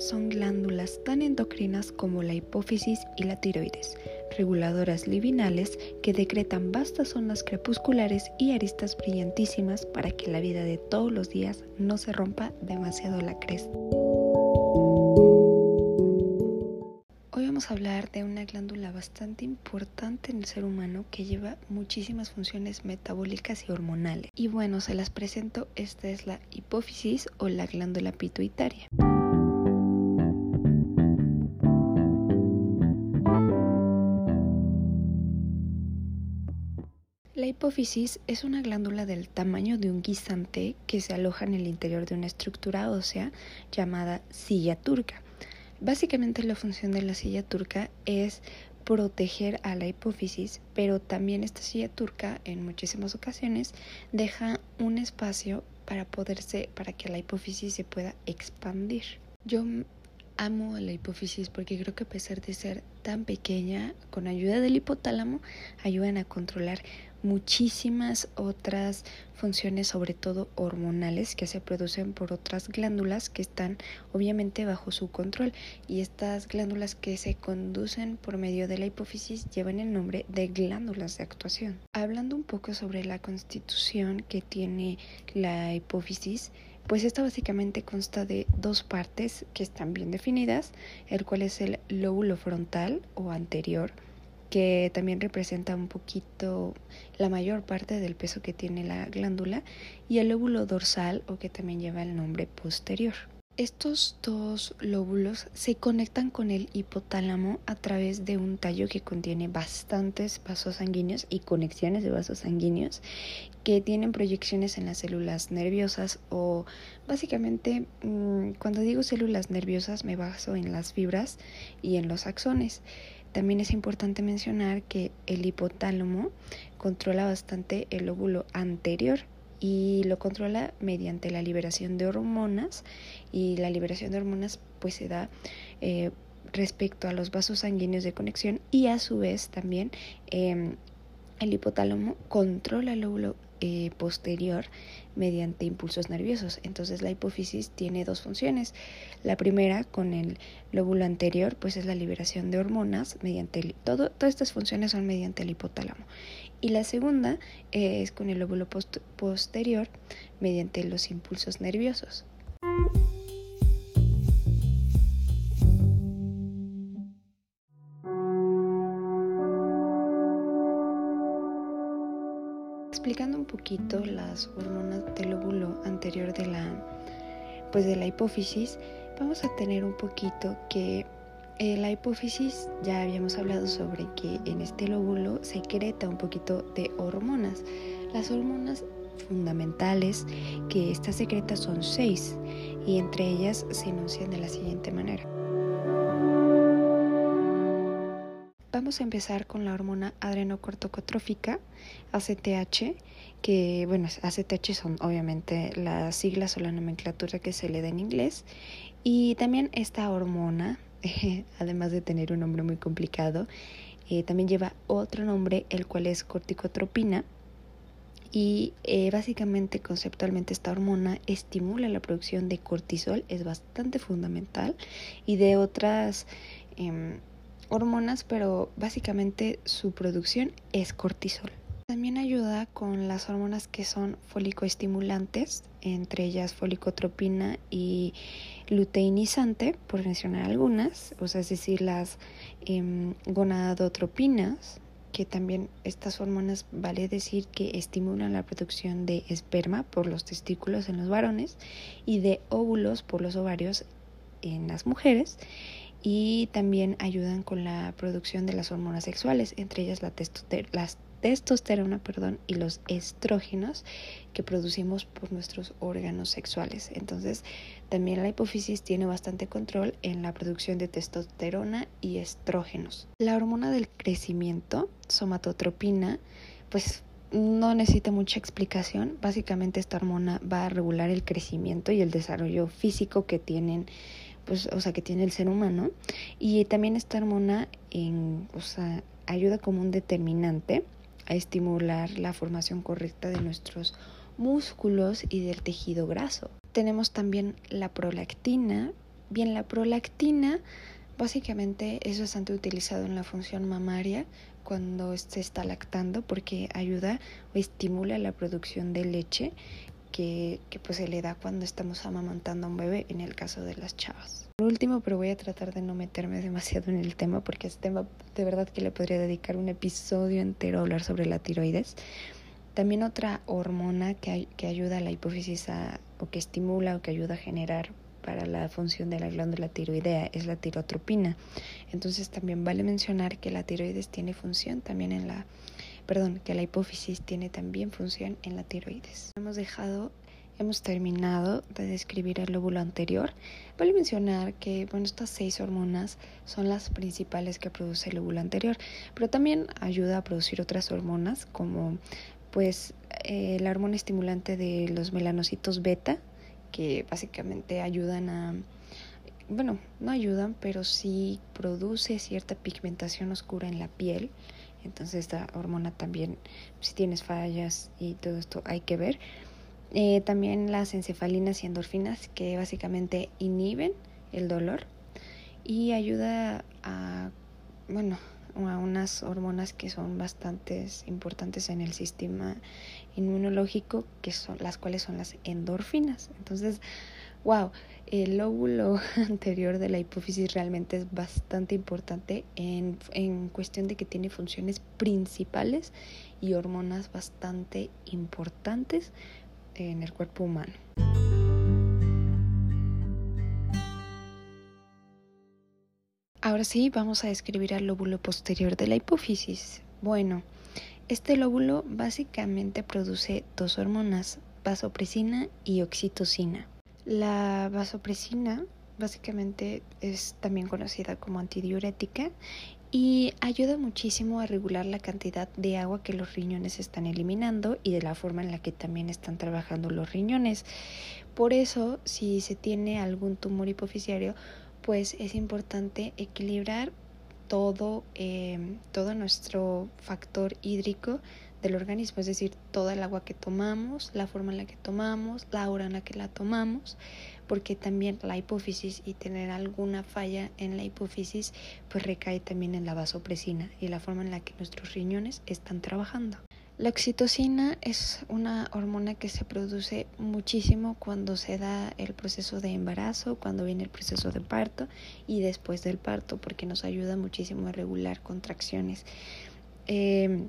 son glándulas tan endocrinas como la hipófisis y la tiroides, reguladoras libinales que decretan vastas zonas crepusculares y aristas brillantísimas para que la vida de todos los días no se rompa demasiado la cresta. Hoy vamos a hablar de una glándula bastante importante en el ser humano que lleva muchísimas funciones metabólicas y hormonales. Y bueno, se las presento, esta es la hipófisis o la glándula pituitaria. Hipófisis es una glándula del tamaño de un guisante que se aloja en el interior de una estructura ósea llamada silla turca. Básicamente la función de la silla turca es proteger a la hipófisis, pero también esta silla turca en muchísimas ocasiones deja un espacio para poderse para que la hipófisis se pueda expandir. Yo amo la hipófisis porque creo que a pesar de ser tan pequeña, con ayuda del hipotálamo ayudan a controlar muchísimas otras funciones, sobre todo hormonales, que se producen por otras glándulas que están obviamente bajo su control. Y estas glándulas que se conducen por medio de la hipófisis llevan el nombre de glándulas de actuación. Hablando un poco sobre la constitución que tiene la hipófisis, pues esta básicamente consta de dos partes que están bien definidas, el cual es el lóbulo frontal o anterior, que también representa un poquito la mayor parte del peso que tiene la glándula, y el lóbulo dorsal o que también lleva el nombre posterior. Estos dos lóbulos se conectan con el hipotálamo a través de un tallo que contiene bastantes vasos sanguíneos y conexiones de vasos sanguíneos que tienen proyecciones en las células nerviosas o básicamente mm, cuando digo células nerviosas me baso en las fibras y en los axones. También es importante mencionar que el hipotálamo controla bastante el lóbulo anterior y lo controla mediante la liberación de hormonas y la liberación de hormonas pues se da eh, respecto a los vasos sanguíneos de conexión y a su vez también em, el hipotálamo controla el lóbulo eh, posterior mediante impulsos nerviosos. Entonces la hipófisis tiene dos funciones. La primera con el lóbulo anterior pues es la liberación de hormonas mediante todo, todas estas funciones son mediante el hipotálamo. Y la segunda es con el lóbulo posterior mediante los impulsos nerviosos. Poquito las hormonas del lóbulo anterior de la pues de la hipófisis, vamos a tener un poquito que eh, la hipófisis ya habíamos hablado sobre que en este lóbulo secreta un poquito de hormonas. Las hormonas fundamentales que esta secreta son seis y entre ellas se enuncian de la siguiente manera. Vamos a empezar con la hormona adrenocorticotrófica, ACTH, que bueno, ACTH son obviamente las siglas o la nomenclatura que se le da en inglés. Y también esta hormona, además de tener un nombre muy complicado, eh, también lleva otro nombre, el cual es corticotropina. Y eh, básicamente, conceptualmente, esta hormona estimula la producción de cortisol, es bastante fundamental, y de otras em, hormonas, pero básicamente su producción es cortisol. También ayuda con las hormonas que son folicoestimulantes, entre ellas folicotropina y luteinizante, por mencionar algunas, o sea, es decir, las eh, gonadotropinas, que también estas hormonas vale decir que estimulan la producción de esperma por los testículos en los varones y de óvulos por los ovarios en las mujeres y también ayudan con la producción de las hormonas sexuales, entre ellas la, testosterona perdón, y los estrógenos que producimos por nuestros órganos sexuales. Entonces, también la hipófisis tiene bastante control en la producción de testosterona y estrógenos. La hormona del crecimiento, somatotropina, pues no necesita mucha explicación. Básicamente esta hormona va a regular el crecimiento y el desarrollo físico que tienen pues, o sea, que tiene el ser humano. Y también esta hormona en, o sea, ayuda como un determinante a estimular la formación correcta de nuestros músculos y del tejido graso. Tenemos también la prolactina, Bien, la prolactina, básicamente es bastante utilizado en la función mamaria cuando se está lactando porque ayuda o estimula la producción de leche que, pues se le da cuando estamos amamantando a un bebé, en el caso de las chavas. Por último, pero voy a tratar de no meterme demasiado en el tema porque este tema de verdad que le podría dedicar un episodio entero a hablar sobre la tiroides. También otra hormona que, ayuda a la hipófisis a, o que estimula o que ayuda a generar para la función de la glándula tiroidea es la tirotropina. Entonces también vale mencionar que la tiroides tiene función también en la perdón, que la hipófisis tiene también función en la tiroides. Hemos dejado, hemos terminado de describir el lóbulo anterior. Vale mencionar que, bueno, estas seis hormonas son las principales que produce el lóbulo anterior, pero también ayuda a producir otras hormonas como, pues, eh, la hormona estimulante de los melanocitos beta, que básicamente ayudan a bueno, no ayudan, pero sí produce cierta pigmentación oscura en la piel entonces esta hormona también, si tienes fallas y todo esto hay que ver. Eh, también las encefalinas y endorfinas que básicamente inhiben el dolor y ayuda a, bueno, a unas hormonas que son bastante importantes en el sistema inmunológico, que son las cuales son las endorfinas. Entonces, wow, el lóbulo anterior de la hipófisis realmente es bastante importante en, en, cuestión de que tiene funciones principales y hormonas bastante importantes en el cuerpo humano. Ahora sí, vamos a describir al lóbulo posterior de la hipófisis. Bueno, este lóbulo básicamente produce dos hormonas, vasopresina y oxitocina. La vasopresina básicamente es también conocida como antidiurética y ayuda muchísimo a regular la cantidad de agua que los riñones están eliminando y de la forma en la que también están trabajando los riñones. Por eso, si se tiene algún tumor hipofisiario, pues es importante equilibrar todo, eh, todo nuestro factor hídrico del organismo, es decir, toda el agua que tomamos, la forma en la que tomamos, la hora en la que la tomamos, porque también la hipófisis y tener alguna falla en la hipófisis pues recae también en la vasopresina y la forma en la que nuestros riñones están trabajando. La oxitocina es una hormona que se produce muchísimo cuando se da el proceso de embarazo, cuando viene el proceso de parto y después del parto, porque nos ayuda muchísimo a regular contracciones. Eh,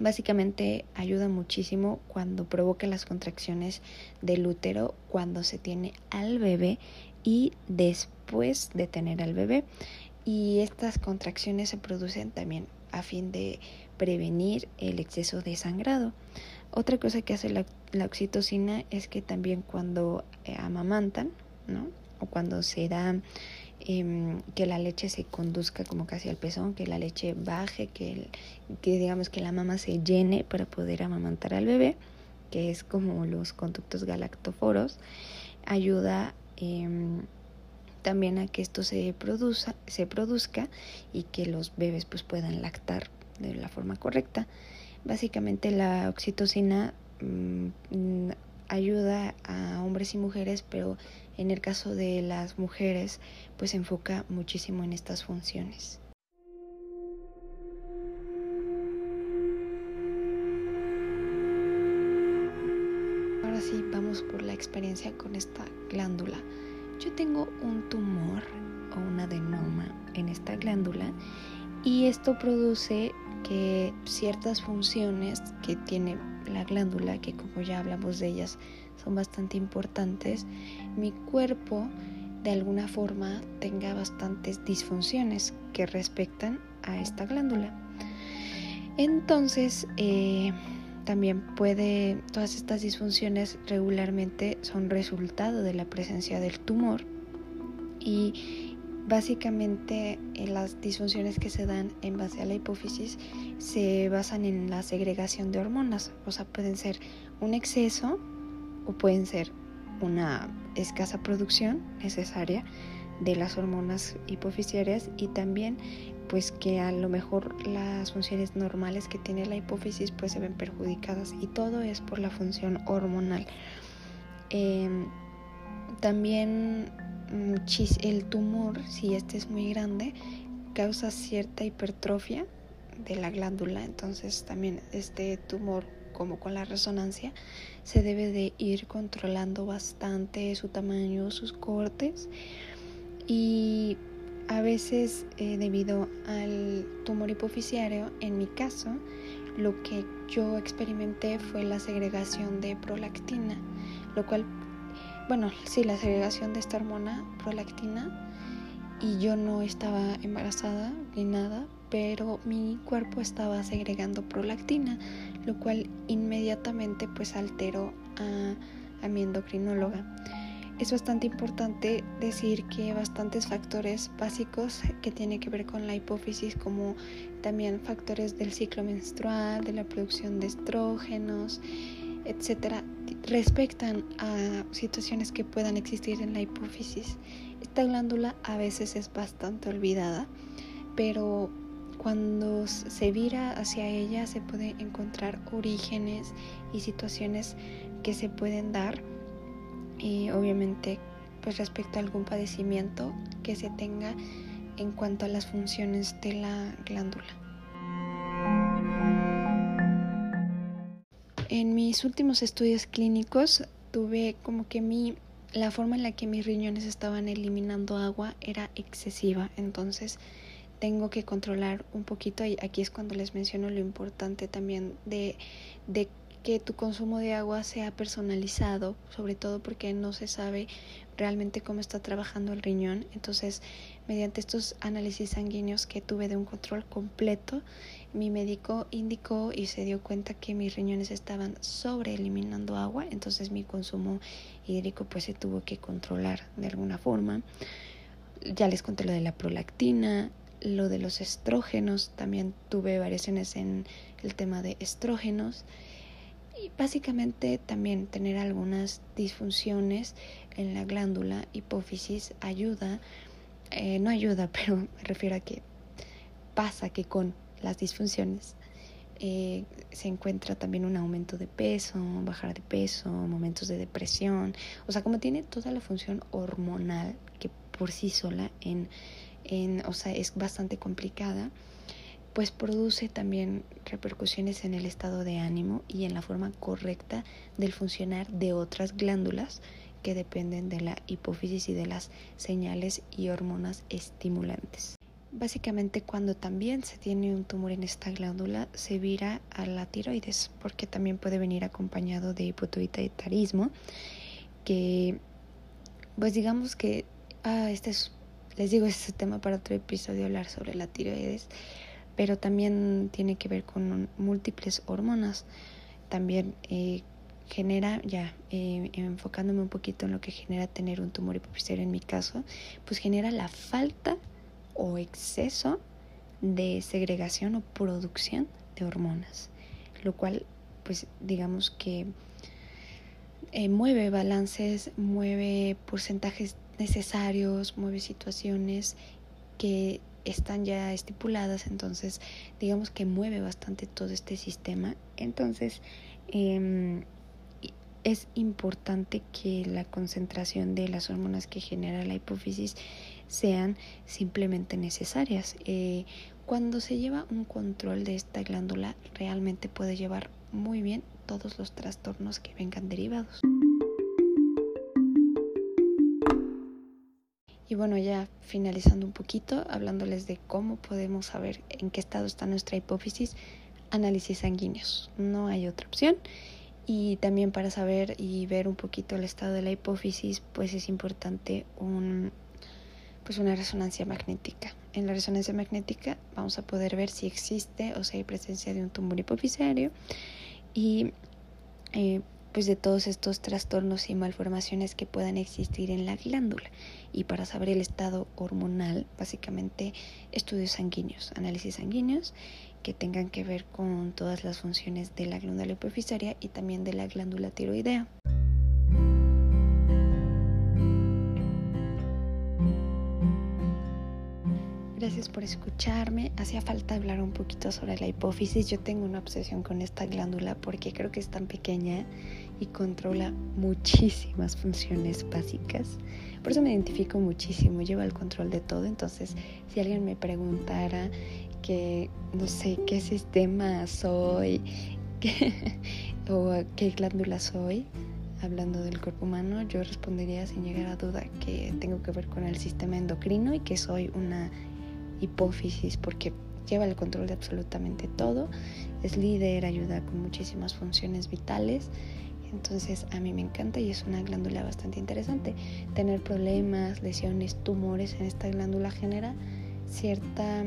Básicamente ayuda muchísimo cuando provoca las contracciones del útero, cuando se tiene al bebé y después de tener al bebé. Y estas contracciones se producen también a fin de prevenir el exceso de sangrado. Otra cosa que hace la, oxitocina es que también cuando eh, amamantan, ¿no? O cuando se da Em, que la leche se conduzca como casi al pezón, que la leche baje, que, que digamos que la mama se llene para poder amamantar al bebé, que es como los conductos galactoforos, ayuda em, también a que esto se, produza, se produzca y que los bebés pues puedan lactar de la forma correcta. Básicamente la oxitocina mm, ayuda a hombres y mujeres, pero en el caso de las mujeres, pues se enfoca muchísimo en estas funciones. Ahora sí, vamos por la experiencia con esta glándula. Yo tengo un tumor o un adenoma en esta glándula y esto produce que ciertas funciones que tiene la glándula, que como ya hablamos de ellas, son bastante importantes, mi cuerpo de alguna forma tenga bastantes disfunciones que respectan a esta glándula. Entonces, eh, también puede, todas estas disfunciones regularmente son resultado de la presencia del tumor y básicamente eh, las disfunciones que se dan en base a la hipófisis se basan en la segregación de hormonas, o sea, pueden ser un exceso o pueden ser una escasa producción necesaria de las hormonas hipofisiarias y también pues que a lo mejor las funciones normales que tiene la hipófisis pues se ven perjudicadas y todo es por la función hormonal. Em, también el tumor, si este es muy grande, causa cierta hipertrofia de la glándula, entonces también este tumor como con la resonancia se debe de ir controlando bastante su tamaño, sus cortes. Y a veces eh, debido al tumor hipoficiario, en mi caso, lo que yo experimenté fue la segregación de prolactina, lo cual, bueno, sí, la segregación de esta hormona prolactina y yo no estaba embarazada ni nada, pero mi cuerpo estaba segregando prolactina, lo cual inmediatamente pues alteró a, mi endocrinóloga. Es bastante importante decir que bastantes factores básicos que tienen que ver con la hipófisis, como también factores del ciclo menstrual, de la producción de estrógenos, etcétera, respectan a situaciones que puedan existir en la hipófisis. Esta glándula a veces es bastante olvidada, pero cuando se vira hacia ella se puede encontrar orígenes y situaciones que se pueden dar y obviamente pues respecto a algún padecimiento que se tenga en cuanto a las funciones de la glándula. Mis últimos estudios clínicos tuve como que mi la forma en la que mis riñones estaban eliminando agua era excesiva, entonces tengo que controlar un poquito y aquí es cuando les menciono lo importante también de, de que tu consumo de agua sea personalizado, sobre todo porque no se sabe realmente cómo está trabajando el riñón. Entonces, mediante estos análisis sanguíneos que tuve de un control completo, mi médico indicó y se dio cuenta que mis riñones estaban sobre eliminando agua, entonces mi consumo hídrico pues se tuvo que controlar de alguna forma. Ya les conté lo de la prolactina, lo de los estrógenos, también tuve variaciones en el tema de estrógenos y básicamente también tener algunas disfunciones en la glándula hipófisis ayuda, eh, no ayuda, pero me refiero a que pasa que con las disfunciones eh, se encuentra también un aumento de peso, bajar de peso, momentos de depresión, o sea, como tiene toda la función hormonal que por sí sola en, en o sea, es bastante complicada pues produce también repercusiones en el estado de ánimo y en la forma correcta del funcionar de otras glándulas que dependen de la hipófisis y de las señales y hormonas estimulantes. Básicamente cuando también se tiene un tumor en esta glándula se vira a la tiroides porque también puede venir acompañado de hipotiroidismo que pues digamos que ah, este es les digo este tema para otro episodio hablar sobre la tiroides pero también tiene que ver con múltiples hormonas. También eh, genera, ya eh, enfocándome un poquito en lo que genera tener un tumor hipoficiario en mi caso, pues genera la falta o exceso de segregación o producción de hormonas, lo cual pues digamos que eh, mueve balances, mueve porcentajes necesarios, mueve situaciones que están ya estipuladas, entonces digamos que mueve bastante todo este sistema. Entonces em, es importante que la concentración de las hormonas que genera la hipófisis sean simplemente necesarias. Eh, cuando se lleva un control de esta glándula, realmente puede llevar muy bien todos los trastornos que vengan derivados. Y bueno, ya finalizando un poquito, hablándoles de cómo podemos saber en qué estado está nuestra hipófisis, análisis sanguíneos. No hay otra opción. Y también para saber y ver un poquito el estado de la hipófisis, pues es importante un, pues una resonancia magnética. En la resonancia magnética vamos a poder ver si existe o si hay presencia de un tumor hipoficiario y eh, pues de todos estos trastornos y malformaciones que puedan existir en la glándula y para saber el estado hormonal, básicamente estudios sanguíneos, análisis sanguíneos que tengan que ver con todas las funciones de la glándula hipofisaria y también de la glándula tiroidea. gracias por escucharme. Hacía falta hablar un poquito sobre la hipófisis. Yo tengo una obsesión con esta glándula porque creo que es tan pequeña y controla muchísimas funciones básicas. Por eso me identifico muchísimo, lleva el control de todo. Entonces, si alguien me preguntara que, no sé, qué sistema soy o qué glándula soy, hablando del cuerpo humano, yo respondería sin llegar a duda que tengo que ver con el sistema endocrino y que soy una hipófisis porque lleva el control de absolutamente todo, es líder, ayuda con muchísimas funciones vitales. Entonces a mí me encanta y es una glándula bastante interesante. Tener problemas, lesiones, tumores en esta glándula genera cierta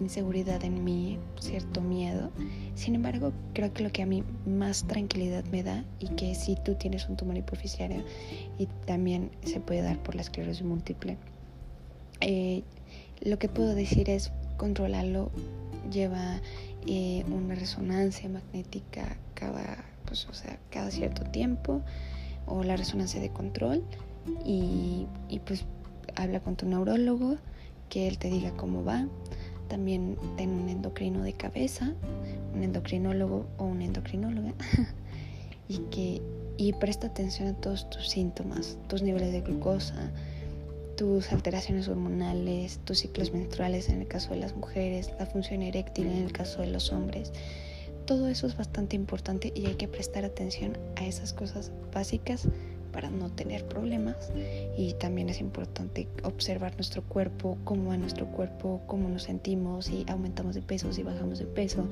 inseguridad en mí, cierto miedo. Sin embargo, creo que lo que a mí más tranquilidad me da y que si tú tienes un tumor hipoficiario y también se puede dar por la esclerosis múltiple, eh, lo que puedo decir es controlarlo lleva eh, una resonancia magnética cada, pues, o sea, cada cierto tiempo o la resonancia de control y, y pues habla con tu neurólogo que él te diga cómo va también ten un endocrino de cabeza, un endocrinólogo o una endocrinóloga y que y presta atención a todos tus síntomas, tus niveles de glucosa, tus alteraciones hormonales, tus ciclos menstruales en el caso de las mujeres, la función eréctil en el caso de los hombres. Todo eso es bastante importante y hay que prestar atención a esas cosas básicas para no tener problemas. Y también es importante observar nuestro cuerpo, cómo va nuestro cuerpo, cómo nos sentimos, si aumentamos de peso, si bajamos de peso,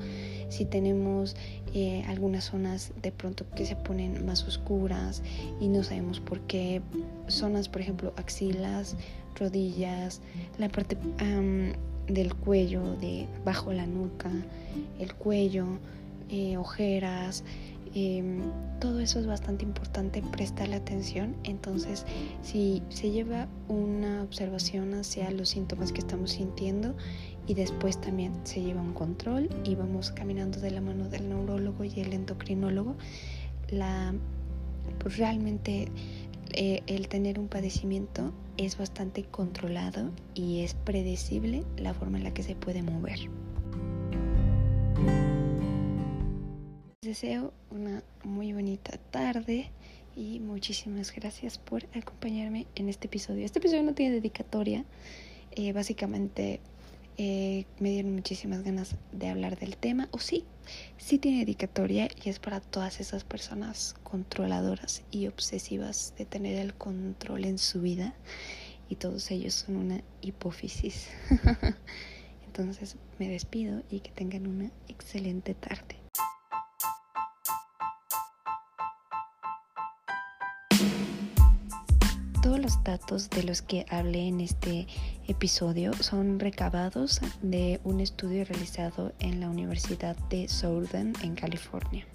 si tenemos eh, algunas zonas de pronto que se ponen más oscuras y no sabemos por qué, zonas por ejemplo axilas, rodillas, la parte del cuello, de bajo la nuca, el cuello, eh, ojeras, Em, todo eso es bastante importante prestarle atención. Entonces, si se lleva una observación hacia los síntomas que estamos sintiendo y después también se lleva un control y vamos caminando de la mano del neurólogo y el endocrinólogo, la, pues realmente eh, el tener un padecimiento es bastante controlado y es predecible la forma en la que se puede mover. Deseo una muy bonita tarde y muchísimas gracias por acompañarme en este episodio. Este episodio no tiene dedicatoria, eh, básicamente eh, me dieron muchísimas ganas de hablar del tema, o sí, sí tiene dedicatoria y es para todas esas personas controladoras y obsesivas de tener el control en su vida y todos ellos son una hipófisis. Entonces me despido y que tengan una excelente tarde. Los datos de los que hablé en este episodio son recabados de un estudio realizado en la Universidad de Southern en California.